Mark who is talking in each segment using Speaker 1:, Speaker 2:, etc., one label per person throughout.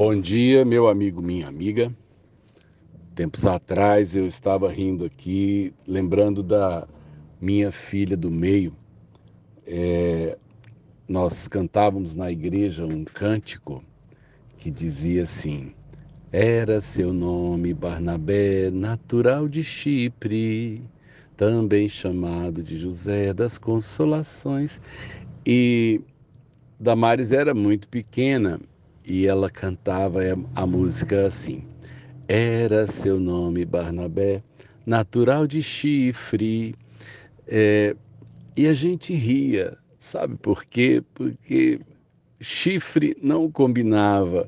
Speaker 1: Bom dia, meu amigo, minha amiga. Tempos atrás eu estava rindo aqui, lembrando da minha filha do meio. É, nós cantávamos na igreja um cântico que dizia assim: Era seu nome Barnabé, natural de Chipre, também chamado de José das Consolações. E Damares era muito pequena e ela cantava a música assim: Era seu nome Barnabé, natural de chifre. É, e a gente ria, sabe por quê? Porque chifre não combinava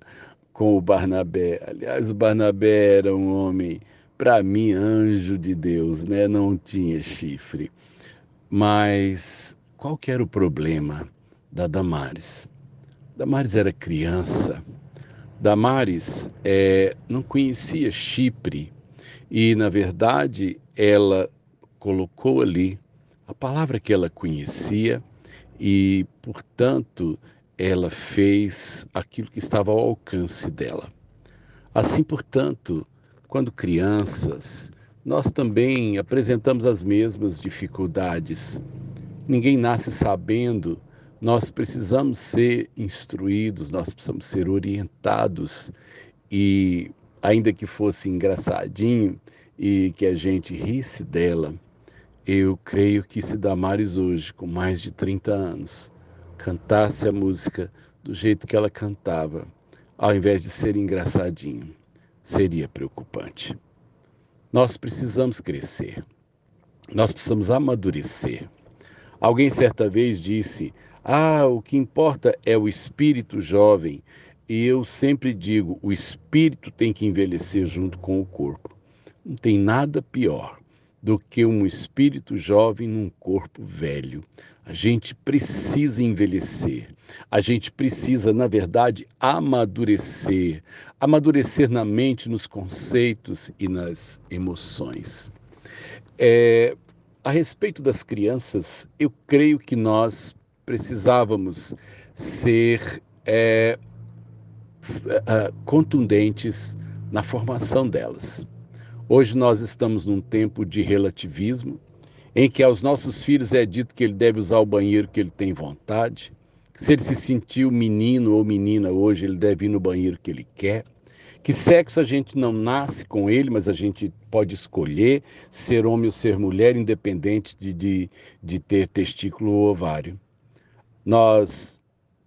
Speaker 1: com o Barnabé. Aliás, o Barnabé era um homem, para mim, anjo de Deus, né? Não tinha chifre. Mas qual que era o problema da Damares? Damares era criança. Damares é, não conhecia Chipre e, na verdade, ela colocou ali a palavra que ela conhecia e, portanto, ela fez aquilo que estava ao alcance dela. Assim, portanto, quando crianças, nós também apresentamos as mesmas dificuldades. Ninguém nasce sabendo nós precisamos ser instruídos, nós precisamos ser orientados e, ainda que fosse engraçadinho e que a gente risse dela, eu creio que se Damares hoje, com mais de 30 anos, cantasse a música do jeito que ela cantava, ao invés de ser engraçadinho, seria preocupante. Nós precisamos crescer, nós precisamos amadurecer. Alguém certa vez disse: ah, o que importa é o espírito jovem. E eu sempre digo: o espírito tem que envelhecer junto com o corpo. Não tem nada pior do que um espírito jovem num corpo velho. A gente precisa envelhecer. A gente precisa, na verdade, amadurecer. Amadurecer na mente, nos conceitos e nas emoções. É, a respeito das crianças, eu creio que nós precisávamos ser é, é, contundentes na formação delas. Hoje nós estamos num tempo de relativismo, em que aos nossos filhos é dito que ele deve usar o banheiro que ele tem vontade, se ele se sentiu menino ou menina hoje, ele deve ir no banheiro que ele quer, que sexo a gente não nasce com ele, mas a gente pode escolher ser homem ou ser mulher, independente de, de, de ter testículo ou ovário. Nós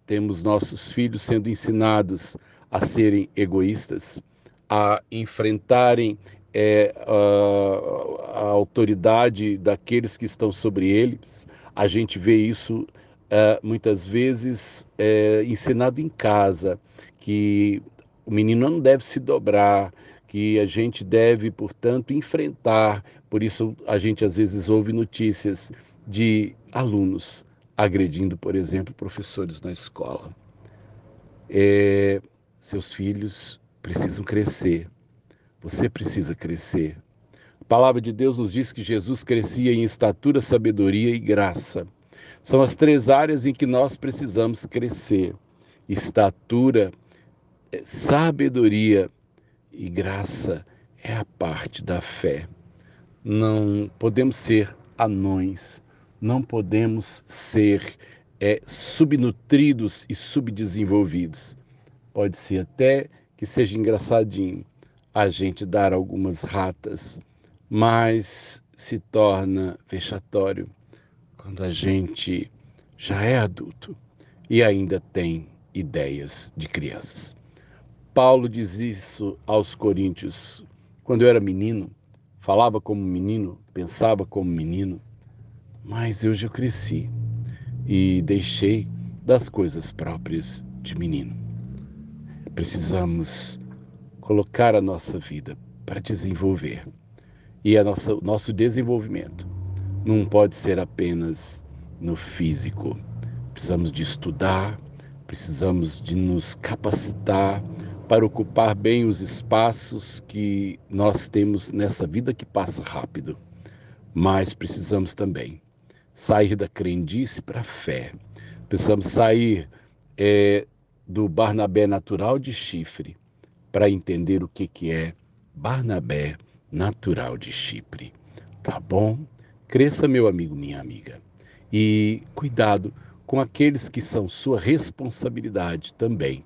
Speaker 1: temos nossos filhos sendo ensinados a serem egoístas, a enfrentarem é, a, a, autoridade daqueles que estão sobre eles. A gente vê isso é, muitas vezes é, ensinado em casa, que o menino não deve se dobrar, que a gente deve, portanto, enfrentar. Por isso, a gente às vezes ouve notícias de alunos agredindo, por exemplo, professores na escola. É, seus filhos precisam crescer. Você precisa crescer. A palavra de Deus nos diz que Jesus crescia em estatura, sabedoria e graça. São as três áreas em que nós precisamos crescer: estatura, sabedoria e graça é a parte da fé. Não podemos ser anões, não podemos ser é, subnutridos e subdesenvolvidos. Pode ser até que seja engraçadinho a gente dar algumas ratas, mas se torna vexatório quando a gente já é adulto e ainda tem ideias de crianças. Paulo diz isso aos Coríntios. Quando eu era menino, falava como menino, pensava como menino, mas eu já cresci e deixei das coisas próprias de menino. Precisamos colocar a nossa vida para desenvolver. E a nossa, o nosso desenvolvimento não pode ser apenas no físico. Precisamos de estudar, precisamos de nos capacitar para ocupar bem os espaços que nós temos nessa vida que passa rápido. Mas precisamos também sair da crendice para a fé. Precisamos sair é, do Barnabé natural de Chifre para entender o que, que é Barnabé natural de Chipre. Tá bom? Cresça, meu amigo, minha amiga. E cuidado com aqueles que são sua responsabilidade também,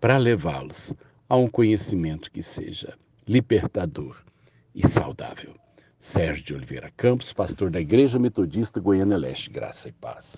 Speaker 1: para levá-los a um conhecimento que seja libertador e saudável. Sérgio de Oliveira Campos, pastor da Igreja Metodista Goiânia Leste, graça e paz.